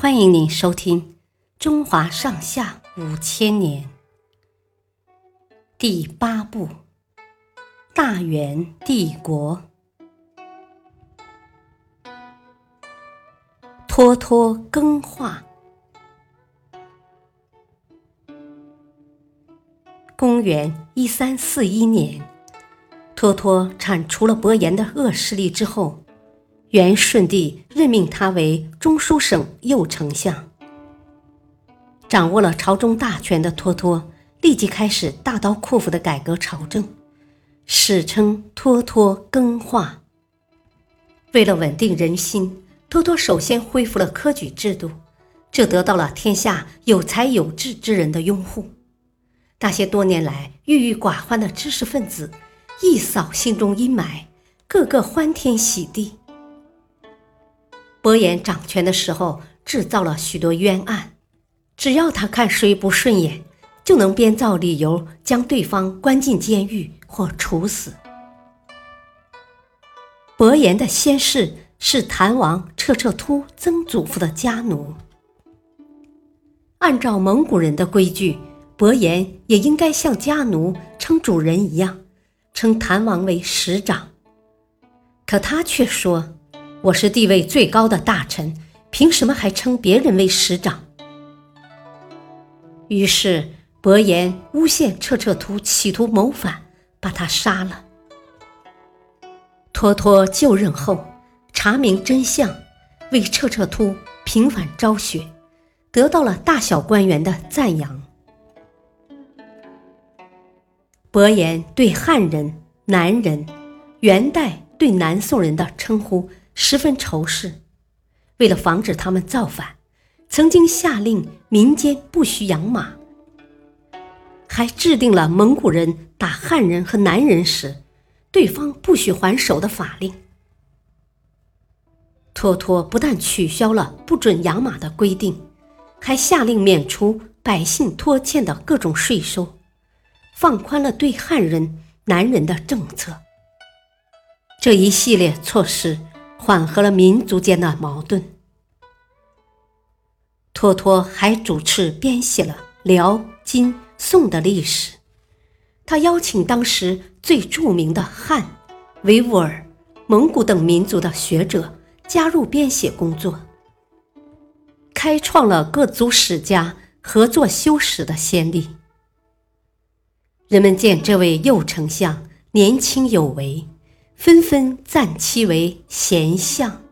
欢迎您收听《中华上下五千年》第八部《大元帝国》。脱脱更化。公元一三四一年，脱脱铲除了伯颜的恶势力之后。元顺帝任命他为中书省右丞相，掌握了朝中大权的脱脱立即开始大刀阔斧的改革朝政，史称“脱脱更化”。为了稳定人心，脱脱首先恢复了科举制度，这得到了天下有才有志之人的拥护。那些多年来郁郁寡欢的知识分子，一扫心中阴霾，个个欢天喜地。伯颜掌权的时候，制造了许多冤案，只要他看谁不顺眼，就能编造理由将对方关进监狱或处死。伯颜的先世是谭王彻彻突曾祖父的家奴，按照蒙古人的规矩，伯颜也应该像家奴称主人一样，称谭王为使长，可他却说。我是地位最高的大臣，凭什么还称别人为师长？于是伯颜诬陷彻彻突企图谋反，把他杀了。脱脱就任后，查明真相，为彻彻突平反昭雪，得到了大小官员的赞扬。伯颜对汉人、南人，元代对南宋人的称呼。十分仇视，为了防止他们造反，曾经下令民间不许养马，还制定了蒙古人打汉人和南人时，对方不许还手的法令。脱脱不但取消了不准养马的规定，还下令免除百姓拖欠的各种税收，放宽了对汉人、南人的政策。这一系列措施。缓和了民族间的矛盾。脱脱还主持编写了辽、金、宋的历史。他邀请当时最著名的汉、维吾尔、蒙古等民族的学者加入编写工作，开创了各族史家合作修史的先例。人们见这位右丞相年轻有为。纷纷赞其为贤相。